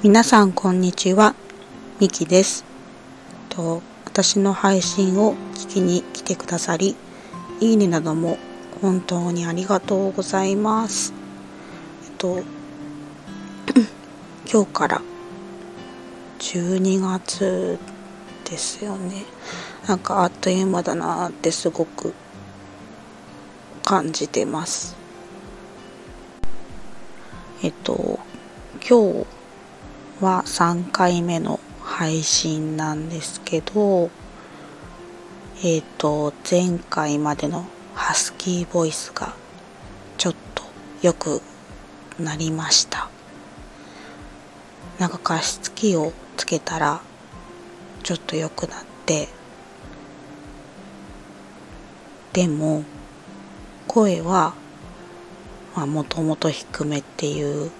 皆さんこんにちは、みきです。と私の配信を聞きに来てくださり、いいねなども本当にありがとうございます。えっと 今日から12月ですよね。なんかあっという間だなってすごく感じてます。えっと今日は3回目の配信なんですけどえっと前回までのハスキーボイスがちょっと良くなりました。なんか加湿器をつけたらちょっと良くなってでも声はまあもともと低めっていう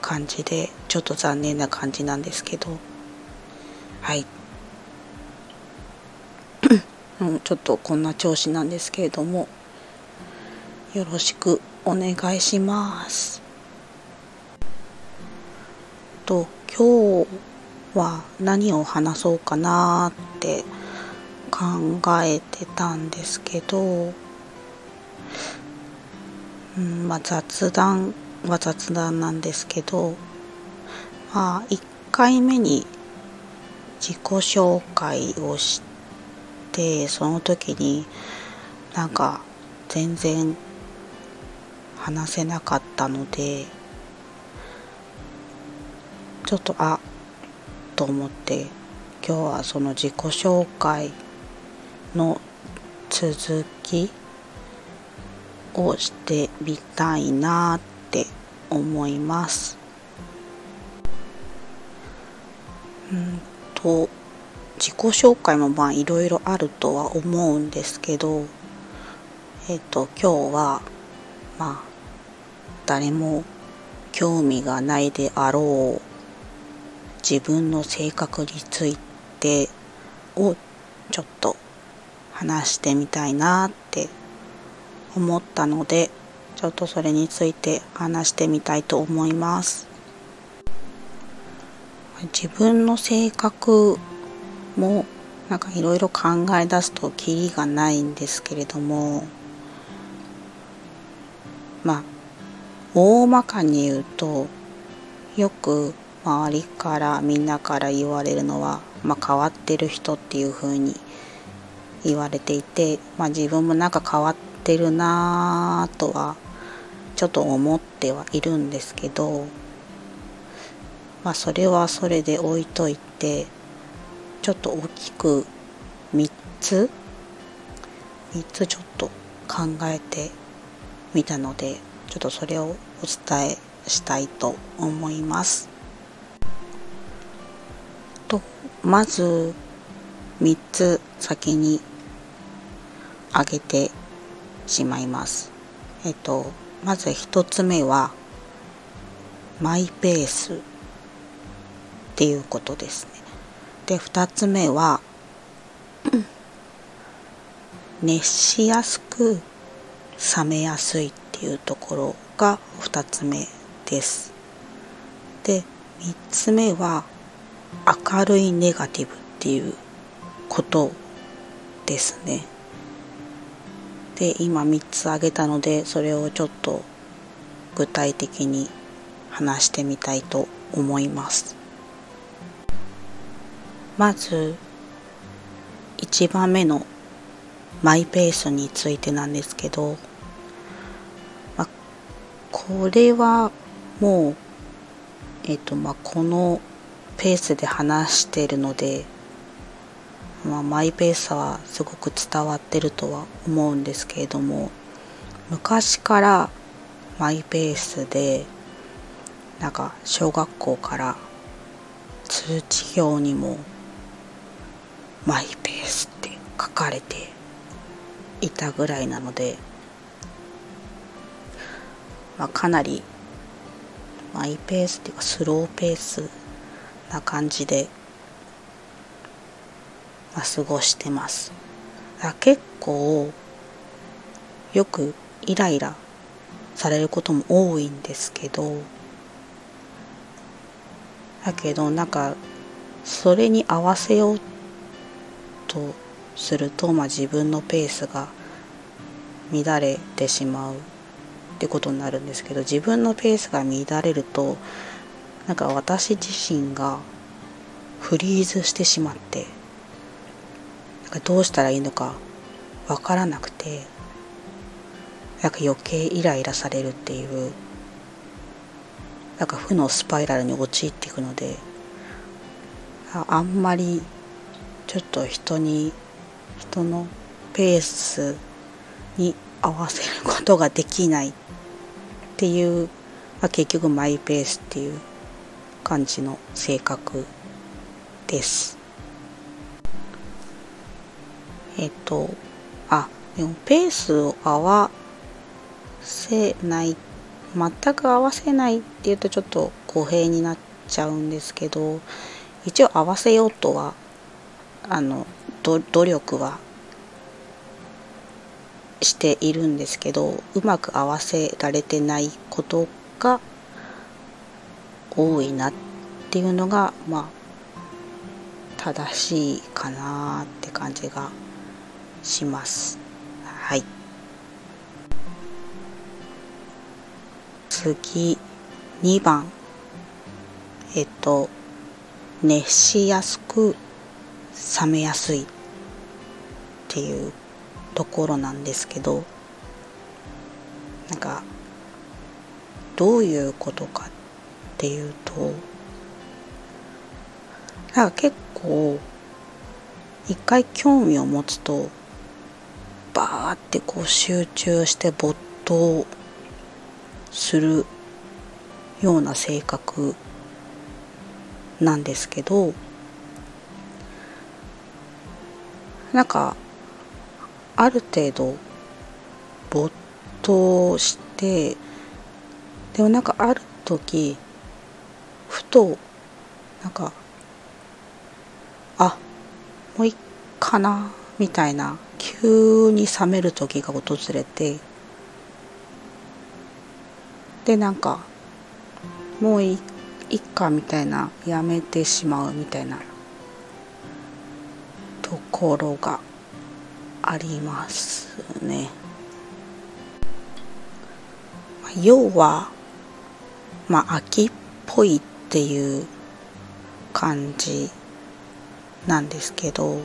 感じでちょっと残念な感じなんですけど。はい。ちょっとこんな調子なんですけれども。よろしくお願いします。と今日は何を話そうかなって考えてたんですけど。うんまあ、雑談は雑談なんですけど、まあ、1回目に自己紹介をしてその時になんか全然話せなかったのでちょっとあと思って今日はその自己紹介の続きをしてみたいなって思います。うんと自己紹介もまあいろいろあるとは思うんですけどえっ、と今日はまあ誰も興味がないであろう自分の性格についてをちょっと話してみたいなって思ったのでちょっとそれについて話してみたいと思います。自分の性格もなんかいろいろ考え出すとキリがないんですけれどもまあ大まかに言うとよく周りからみんなから言われるのは、まあ、変わってる人っていう風に言われていて、まあ、自分もなんか変わってるなぁとはちょっと思ってはいるんですけどまあそれはそれで置いといてちょっと大きく3つ？3つちょっと考えてみたのでちょっとそれをお伝えしたいと思います。とまず3つ先に挙げてしまいます。えっと、まず一つ目は、マイペースっていうことですね。で、二つ目は、熱しやすく冷めやすいっていうところが二つ目です。で、三つ目は、明るいネガティブっていうことですね。で今3つ挙げたのでそれをちょっと具体的に話してみたいと思いますまず1番目のマイペースについてなんですけど、ま、これはもうえっ、とまあこのペースで話しているのでま、マイペースはすごく伝わってるとは思うんですけれども昔からマイペースでなんか小学校から通知表にもマイペースって書かれていたぐらいなので、まあ、かなりマイペースっていうかスローペースな感じでまあ、過ごしてます。結構よくイライラされることも多いんですけどだけどなんかそれに合わせようとすると、まあ、自分のペースが乱れてしまうってことになるんですけど自分のペースが乱れるとなんか私自身がフリーズしてしまってなんかどうしたらいいのかわからなくてなんか余計イライラされるっていうなんか負のスパイラルに陥っていくのであんまりちょっと人に人のペースに合わせることができないっていう、まあ、結局マイペースっていう感じの性格です。えっとあでもペースを合わせない全く合わせないっていうとちょっと公平になっちゃうんですけど一応合わせようとはあの努力はしているんですけどうまく合わせられてないことが多いなっていうのがまあ正しいかなって感じがします。はい次2番えっと熱しやすく冷めやすいっていうところなんですけどなんかどういうことかっていうとなんか結構一回興味を持つとバーってこう集中して没頭するような性格なんですけどなんかある程度没頭してでもなんかある時ふとなんかあもういいかなみたいな急に冷める時が訪れてでなんかもういっかみたいなやめてしまうみたいな。ところがありますね。要は、まあ、秋っぽいっていう感じなんですけど、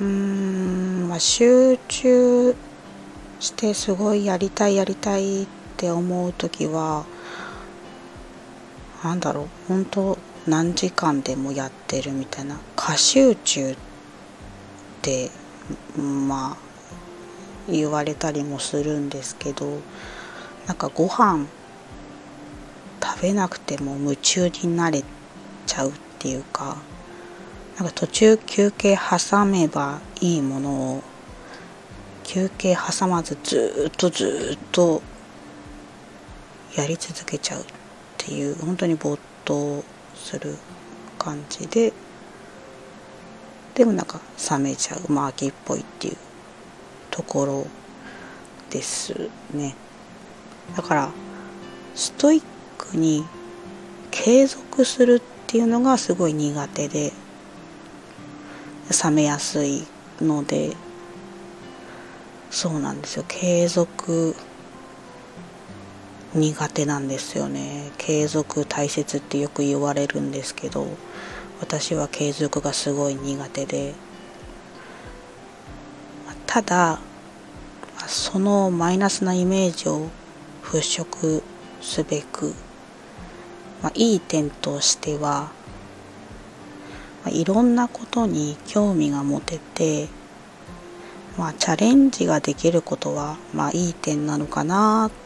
うーん、まあ、集中してすごいやりたいやりたいって思う時は、なんだろう、本当何時間でもやってるみたいな過集中ってまあ言われたりもするんですけどなんかご飯食べなくても夢中になれちゃうっていうかなんか途中休憩挟めばいいものを休憩挟まずずっとずっとやり続けちゃうっていう本当に没頭する感じででもなんか冷めちゃうまあ秋っぽいっていうところですね。だからストイックに継続するっていうのがすごい苦手で冷めやすいのでそうなんですよ。継続苦手なんですよね。継続大切ってよく言われるんですけど私は継続がすごい苦手で。ただそのマイナスなイメージを払拭すべく、まあ、いい点としては、まあ、いろんなことに興味が持てて、まあ、チャレンジができることは、まあ、いい点なのかなって、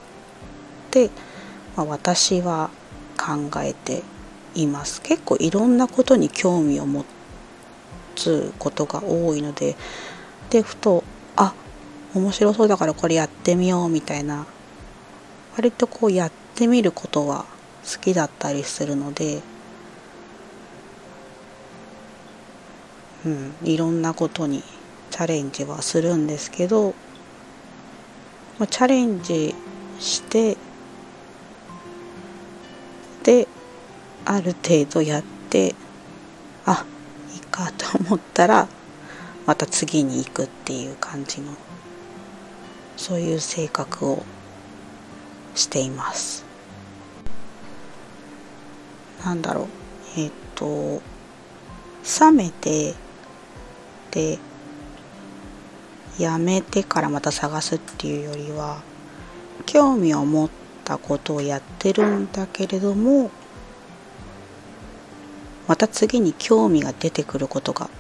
まあ、私は考えています。結構いろんなことに興味を持つことが多いのででふとあ面白そうだからこれやってみようみたいな割とこうやってみることは好きだったりするのでうんいろんなことにチャレンジはするんですけどまあチャレンジしてである程度やってあいいかと思ったらまた次に行くっていう感じのそういう性格をしています。なんだろう。えっ、と冷めてでやめてからまた探すっていうよりは興味を持ってたことをやってるんだけれどもまた次に興味が出てくることが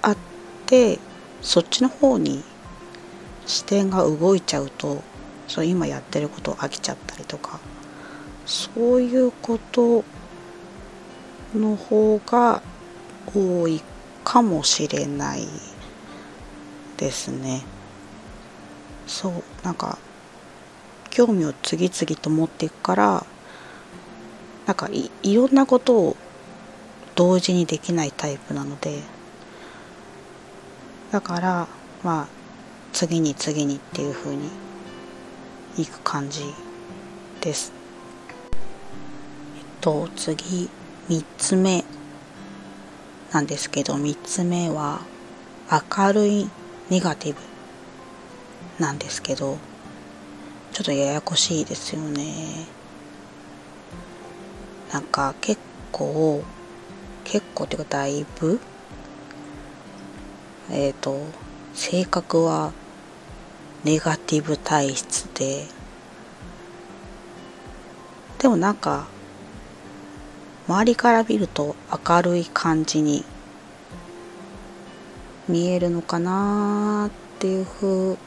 あってそっちの方に視点が動いちゃうとそう今やってることを飽きちゃったりとかそういうことの方が多いかもしれないですね。そうなんか興味を次々と持っていくからなんかいいろんなことを同時にできないタイプなのでだからまあ次に次にっていう風にいく感じです。えっと次3つ目なんですけど3つ目は明るいネガティブなんですけどちょっとややこしいですよね。なんか結構結構っていうかだいぶえっ、ー、と性格はネガティブ体質ででもなんか周りから見ると明るい感じに見えるのかなっていうふう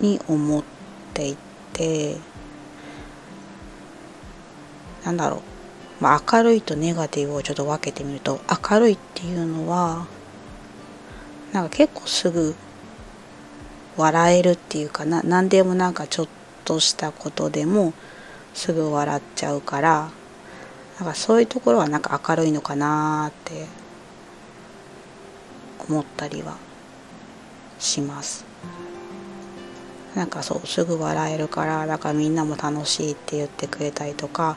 に思っていて。なんだろう。まあ、明るいとネガティブをちょっと分けてみると明るいっていうのはなんか結構すぐ笑えるっていうかな何でもなんかちょっとしたことでもすぐ笑っちゃうからなんかそういうところはなんか明るいのかなって思ったりはします。なんかそうすぐ笑えるからだかみんなも楽しいって言ってくれたりとか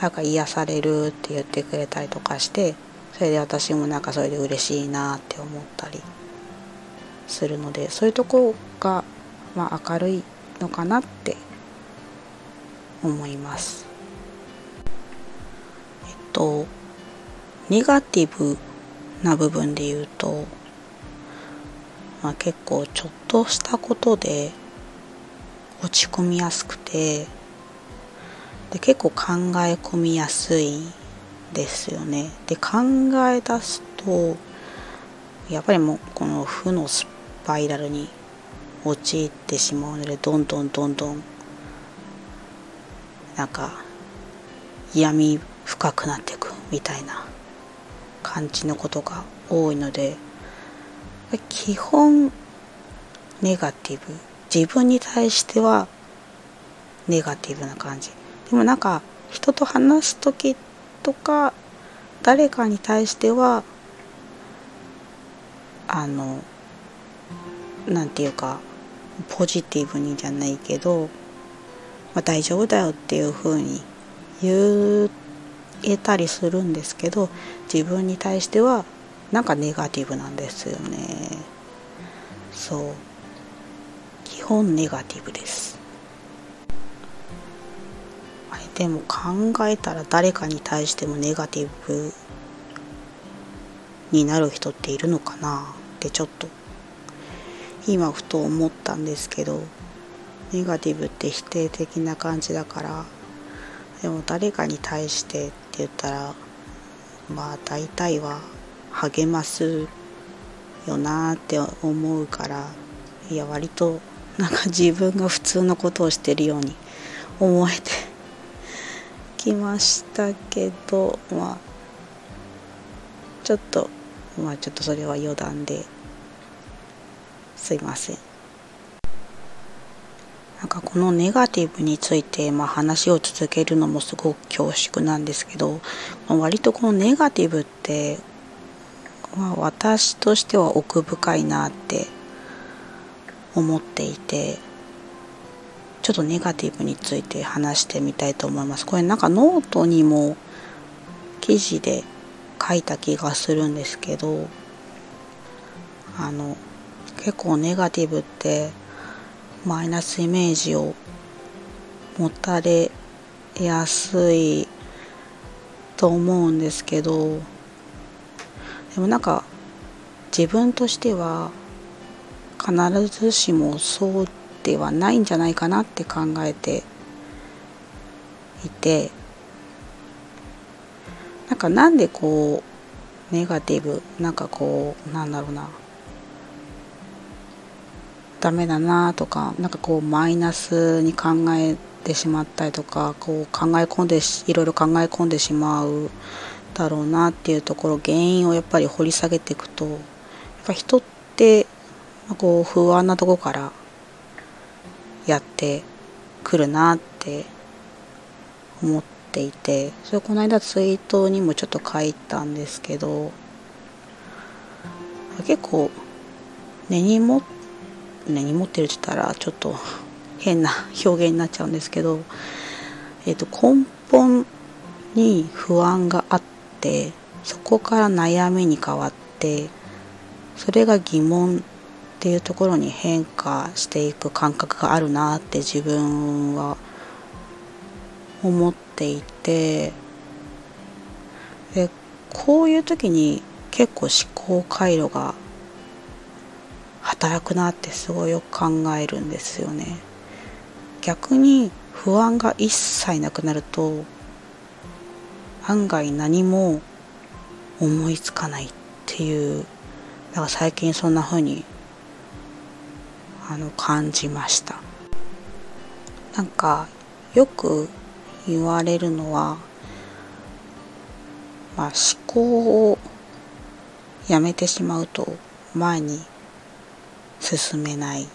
なんか癒されるって言ってくれたりとかしてそれで私もなんかそれで嬉しいなって思ったりするのでそういうとこが、まあ、明るいのかなって思います。えっとネガティブな部分で言うと、まあ、結構ちょっとしたことで落ち込みやすくてで結構考え込みやすいですよね。で考え出すとやっぱりもうこの負のスパイラルに陥ってしまうのでどんどんどんどんなんか闇深くなっていくみたいな感じのことが多いので基本ネガティブ自分に対してはネガティブな感じ。でもなんか人と話す時とか誰かに対してはあのなんていうかポジティブにじゃないけど、まあ、大丈夫だよっていうふうに言えたりするんですけど自分に対してはなんかネガティブなんですよね。そう。基本ネガティブです。でも考えたら誰かに対してもネガティブになる人っているのかな？ってちょっと今ふと思ったんですけどネガティブって否定的な感じだからでも誰かに対してって言ったらまあ大体は励ますよなって思うからいや割となんか自分が普通のことをしてるように思えて きましたけどまあちょっとまあちょっとそれは余談ですいません。なんかこのネガティブについて、まあ、話を続けるのもすごく恐縮なんですけど、まあ、割とこのネガティブって、まあ、私としては奥深いなって思っていてちょっとネガティブについて話してみたいと思います。これなんかノートにも記事で書いた気がするんですけどあの結構ネガティブってマイナスイメージを持たれやすいと思うんですけどでもなんか自分としては必ずしもそうではないんじゃないかなって考えていてなんかなんでこうネガティブなんかこうなんだろうな。ダメだなとかなんかこうマイナスに考えてしまったりとかこう考え込んでいろいろ考え込んでしまうだろうなっていうところ原因をやっぱり掘り下げていくとやっぱ人ってこう不安なとこからやってくるなって思っていてそれこの間ツイートにもちょっと書いたんですけど結構根に持って根に持ってるって言ったらちょっと変な表現になっちゃうんですけど、えー、と根本に不安があってそこから悩みに変わってそれが疑問っていうところに変化していく感覚があるなって自分は思っていてでこういう時に結構思考回路が働くなってすごいよく考えるんですよね。逆に不安が一切なくなると案外何も思いつかないっていうだから最近そんな風にあの感じました。なんかよく言われるのは、まあ、思考をやめてしまうと前に進めない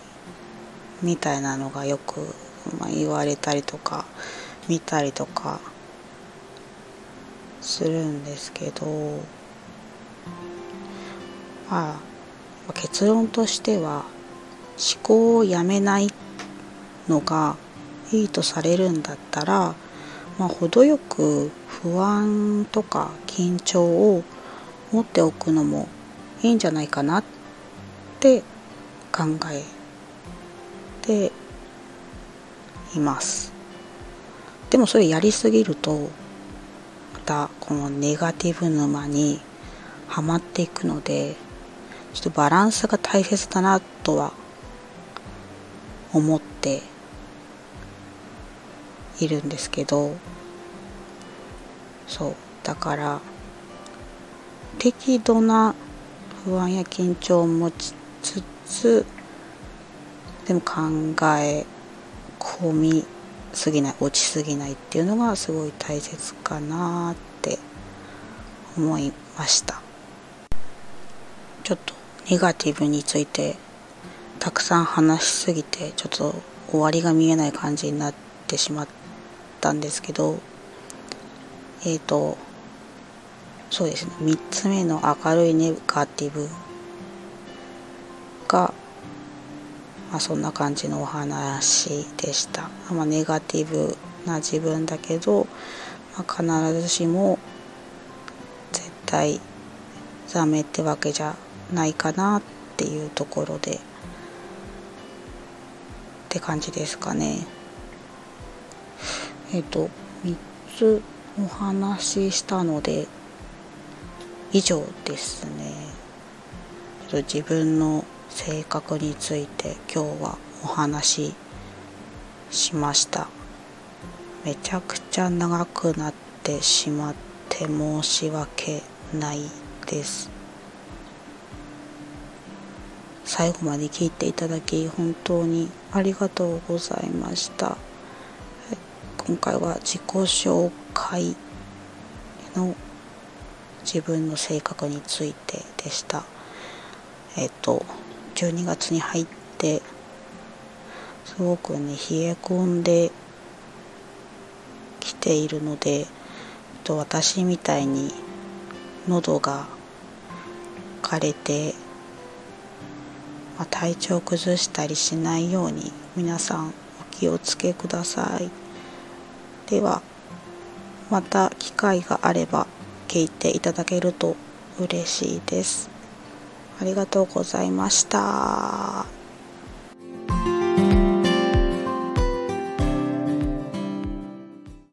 みたいなのがよく、まあ、言われたりとか見たりとかするんですけどまあ結論としては思考をやめないのがいいとされるんだったら、まあ、程よく不安とか緊張を持っておくのもいいんじゃないかなって考えています。でもそれやりすぎるとまたこのネガティブ沼にはまっていくのでちょっとバランスが大切だなとは思っているんですけどそうだから適度な不安や緊張を持ちつつでも考え込みすぎない落ちすぎないっていうのがすごい大切かなって思いました。ちょっとネガティブについてたくさん話しすぎてちょっと終わりが見えない感じになってしまったんですけどえっ、ー、とそうですね。3つ目の明るいネガティブが、まあ、そんな感じのお話でした、まあ、ネガティブな自分だけど、まあ、必ずしも絶対ダメってわけじゃないかなっていうところで。って感じですかね。えっ、と3つお話ししたので以上ですね。自分の性格について今日はお話ししました。めちゃくちゃ長くなってしまって申し訳ないです。最後まで聞いていただき本当にありがとうございました。今回は自己紹介の自分の性格についてでした。えっと12月に入ってすごくね冷え込んできているのでと私みたいに喉が枯れて、まあ、体調崩したりしないように皆さんお気をつけくださいではまた機会があれば聞いていただけると嬉しいです。ありがとうございました。